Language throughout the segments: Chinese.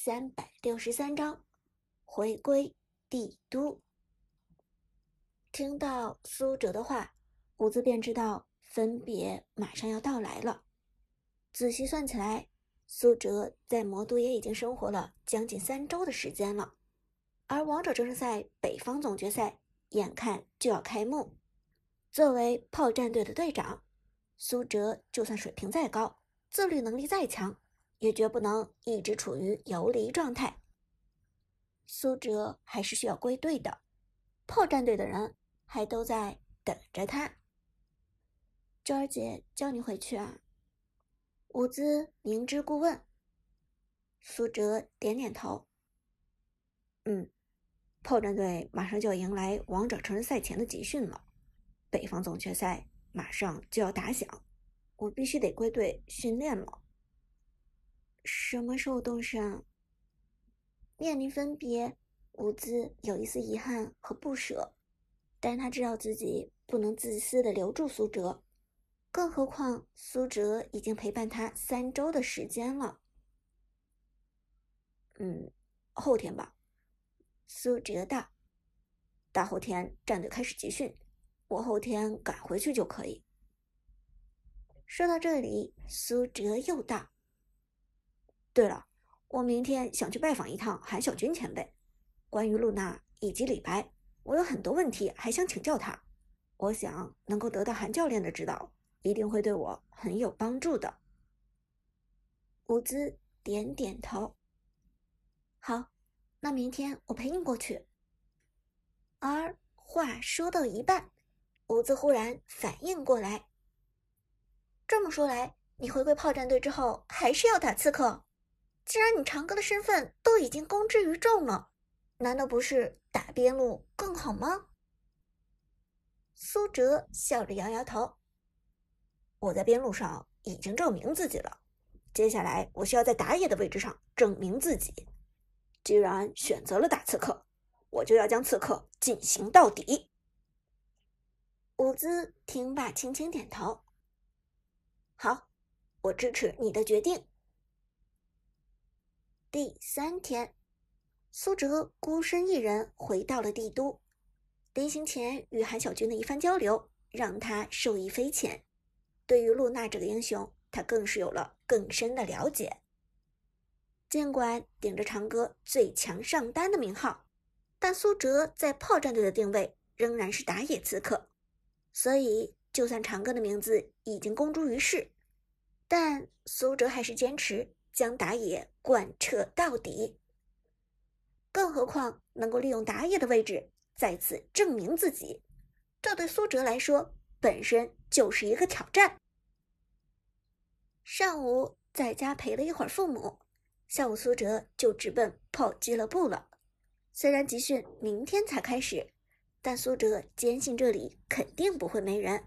三百六十三章回归帝都。听到苏哲的话，伍兹便知道分别马上要到来了。仔细算起来，苏哲在魔都也已经生活了将近三周的时间了，而王者争胜赛北方总决赛眼看就要开幕。作为炮战队的队长，苏哲就算水平再高，自律能力再强。也绝不能一直处于游离状态。苏哲还是需要归队的，炮战队的人还都在等着他。娟儿姐叫你回去啊？伍兹明知故问。苏哲点点头。嗯，炮战队马上就要迎来王者成人赛前的集训了，北方总决赛马上就要打响，我必须得归队训练了。什么时候动身？面临分别，伍兹有一丝遗憾和不舍，但他知道自己不能自私的留住苏哲，更何况苏哲已经陪伴他三周的时间了。嗯，后天吧。苏哲道：“大后天战队开始集训，我后天赶回去就可以。”说到这里，苏哲又道。对了，我明天想去拜访一趟韩小军前辈，关于露娜以及李白，我有很多问题还想请教他。我想能够得到韩教练的指导，一定会对我很有帮助的。伍兹点点头。好，那明天我陪你过去。而话说到一半，伍兹忽然反应过来。这么说来，你回归炮战队之后，还是要打刺客？既然你长歌的身份都已经公之于众了，难道不是打边路更好吗？苏哲笑着摇摇头。我在边路上已经证明自己了，接下来我需要在打野的位置上证明自己。既然选择了打刺客，我就要将刺客进行到底。伍兹听罢轻轻点头。好，我支持你的决定。第三天，苏哲孤身一人回到了帝都。临行前与韩小军的一番交流，让他受益匪浅。对于露娜这个英雄，他更是有了更深的了解。尽管顶着长歌最强上单的名号，但苏哲在炮战队的定位仍然是打野刺客。所以，就算长歌的名字已经公诸于世，但苏哲还是坚持。将打野贯彻到底，更何况能够利用打野的位置再次证明自己，这对苏哲来说本身就是一个挑战。上午在家陪了一会儿父母，下午苏哲就直奔炮俱乐部了。虽然集训明天才开始，但苏哲坚信这里肯定不会没人。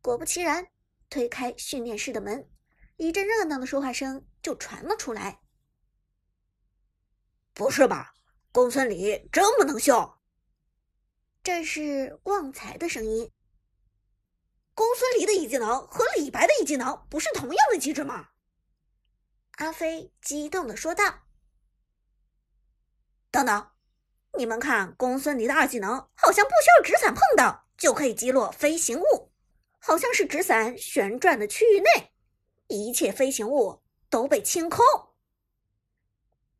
果不其然，推开训练室的门。一阵热闹的说话声就传了出来。不是吧，公孙离这么能秀？这是旺财的声音。公孙离的一技能和李白的一技能不是同样的机制吗？阿飞激动的说道。等等，你们看，公孙离的二技能好像不需要纸伞碰到就可以击落飞行物，好像是纸伞旋转的区域内。一切飞行物都被清空。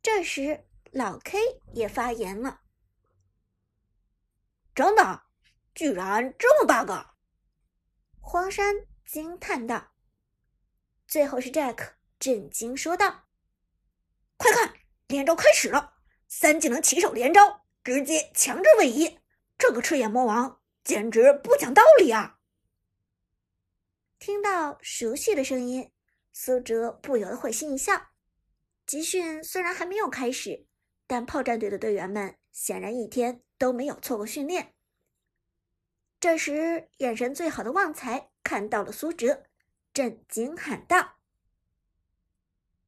这时，老 K 也发言了：“真的，居然这么 bug！” 荒山惊叹道。最后是 Jack 震惊说道：“快看，连招开始了！三技能起手连招，直接强制位移！这个赤眼魔王简直不讲道理啊！”听到熟悉的声音。苏哲不由得会心一笑。集训虽然还没有开始，但炮战队的队员们显然一天都没有错过训练。这时，眼神最好的旺财看到了苏哲，震惊喊道：“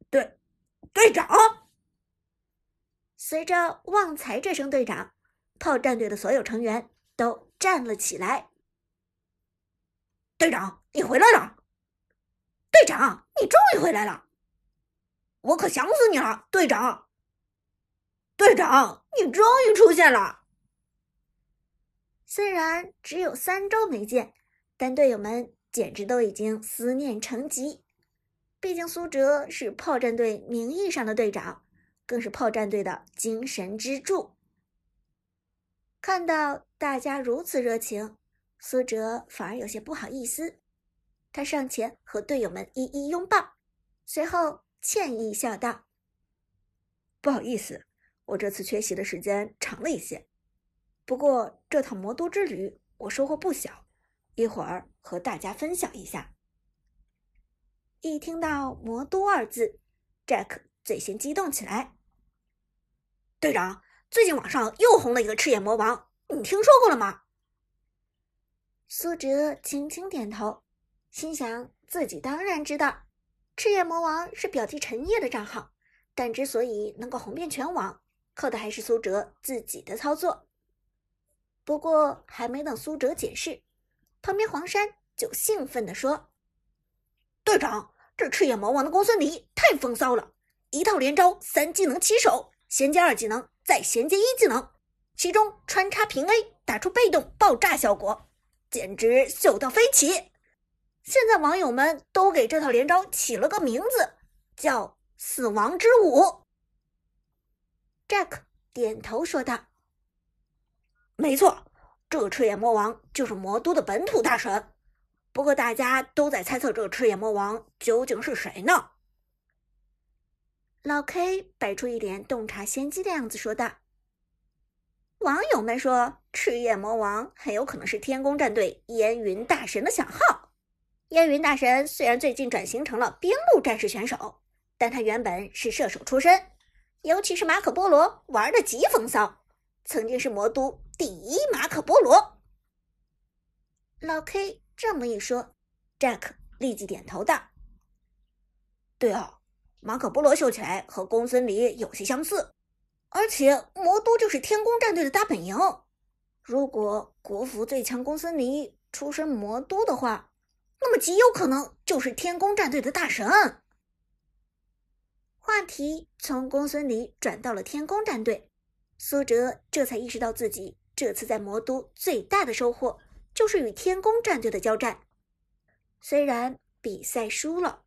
队队长！”随着旺财这声“队长”，炮战队的所有成员都站了起来。队长，你回来了！队长，你终于回来了！我可想死你了，队长！队长，你终于出现了！虽然只有三周没见，但队友们简直都已经思念成疾。毕竟苏哲是炮战队名义上的队长，更是炮战队的精神支柱。看到大家如此热情，苏哲反而有些不好意思。他上前和队友们一一拥抱，随后歉意笑道：“不好意思，我这次缺席的时间长了一些。不过这趟魔都之旅我收获不小，一会儿和大家分享一下。”一听到“魔都”二字，Jack 最先激动起来。队长，最近网上又红了一个赤焰魔王，你听说过了吗？苏哲轻轻点头，心想自己当然知道，赤焰魔王是表弟陈烨的账号，但之所以能够红遍全网，靠的还是苏哲自己的操作。不过还没等苏哲解释，旁边黄山就兴奋地说：“队长！”这赤焰魔王的公孙离太风骚了，一套连招三技能起手，衔接二技能，再衔接一技能，其中穿插平 A 打出被动爆炸效果，简直秀到飞起。现在网友们都给这套连招起了个名字，叫“死亡之舞”。Jack 点头说道：“没错，这个赤眼魔王就是魔都的本土大神。”不过大家都在猜测这个赤眼魔王究竟是谁呢？老 K 摆出一脸洞察先机的样子说道：“网友们说，赤焰魔王很有可能是天宫战队烟云大神的小号。烟云大神虽然最近转型成了边路战士选手，但他原本是射手出身，尤其是马可波罗玩的极风骚，曾经是魔都第一马可波罗。”老 K。这么一说，Jack 立即点头道：“对哦，马可波罗秀起来和公孙离有些相似，而且魔都就是天宫战队的大本营。如果国服最强公孙离出身魔都的话，那么极有可能就是天宫战队的大神。”话题从公孙离转到了天宫战队，苏哲这才意识到自己这次在魔都最大的收获。就是与天宫战队的交战，虽然比赛输了，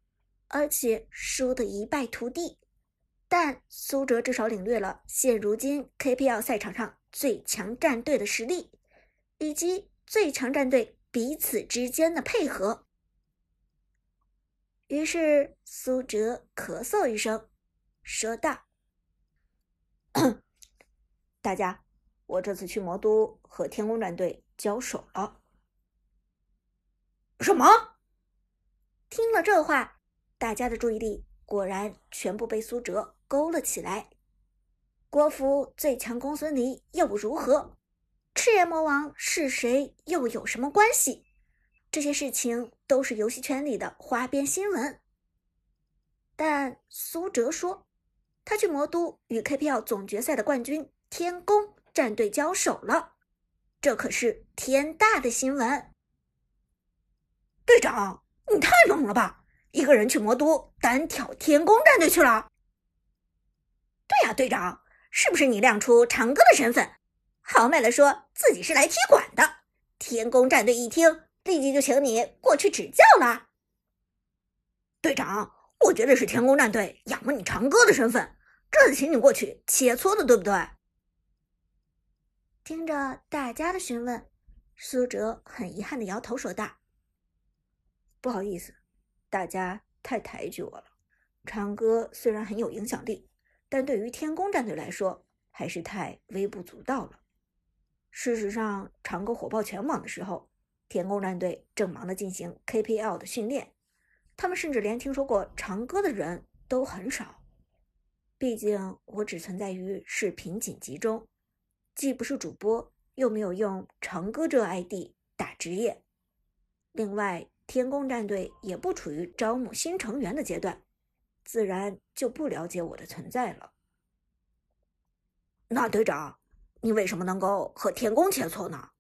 而且输得一败涂地，但苏哲至少领略了现如今 KPL 赛场上最强战队的实力，以及最强战队彼此之间的配合。于是苏哲咳嗽一声，说道：“大家，我这次去魔都和天宫战队。”交手了？什么？听了这话，大家的注意力果然全部被苏哲勾了起来。国服最强公孙离又如何？赤焰魔王是谁？又有什么关系？这些事情都是游戏圈里的花边新闻。但苏哲说，他去魔都与 KPL 总决赛的冠军天宫战队交手了。这可是天大的新闻！队长，你太猛了吧！一个人去魔都单挑天宫战队去了？对呀，队长，是不是你亮出长歌的身份，豪迈的说自己是来踢馆的？天宫战队一听，立即就请你过去指教了。队长，我觉得是天宫战队仰慕你长歌的身份，这次请你过去切磋的，对不对？听着大家的询问，苏哲很遗憾的摇头说道：“不好意思，大家太抬举我了。长歌虽然很有影响力，但对于天宫战队来说，还是太微不足道了。事实上，长歌火爆全网的时候，天宫战队正忙着进行 KPL 的训练，他们甚至连听说过长歌的人都很少。毕竟，我只存在于视频锦集中。”既不是主播，又没有用长歌这 ID 打职业。另外，天宫战队也不处于招募新成员的阶段，自然就不了解我的存在了。那队长，你为什么能够和天宫切磋呢？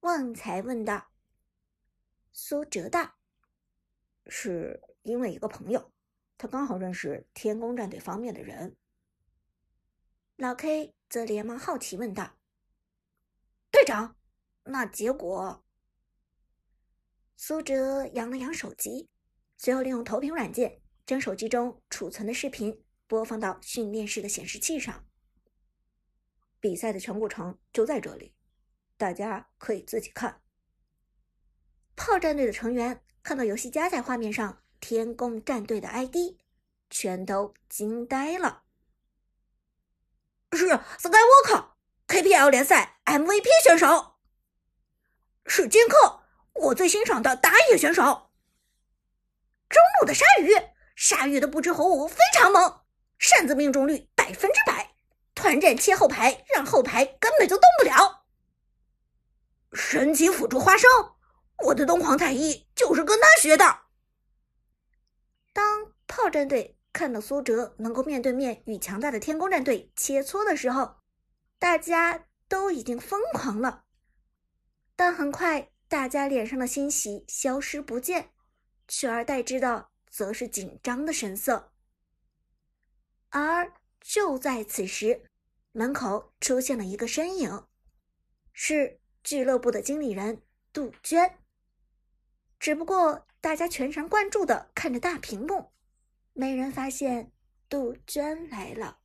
旺财问道。苏哲道：“是因为一个朋友，他刚好认识天宫战队方面的人。老 K 则连忙好奇问道：“队长，那结果？”苏哲扬了扬手机，随后利用投屏软件将手机中储存的视频播放到训练室的显示器上。比赛的全过程就在这里，大家可以自己看。炮战队的成员看到游戏加载画面上天宫战队的 ID，全都惊呆了。是 Skywalker，KPL 联赛 MVP 选手。是剑客，我最欣赏的打野选手。中路的鲨鱼，鲨鱼的不知火舞非常猛，扇子命中率百分之百，团战切后排让后排根本就动不了。神奇辅助花生，我的东皇太一就是跟他学的。当炮战队。看到苏哲能够面对面与强大的天宫战队切磋的时候，大家都已经疯狂了。但很快，大家脸上的欣喜消失不见，取而代之的则是紧张的神色。而就在此时，门口出现了一个身影，是俱乐部的经理人杜鹃。只不过，大家全神贯注的看着大屏幕。没人发现杜鹃来了。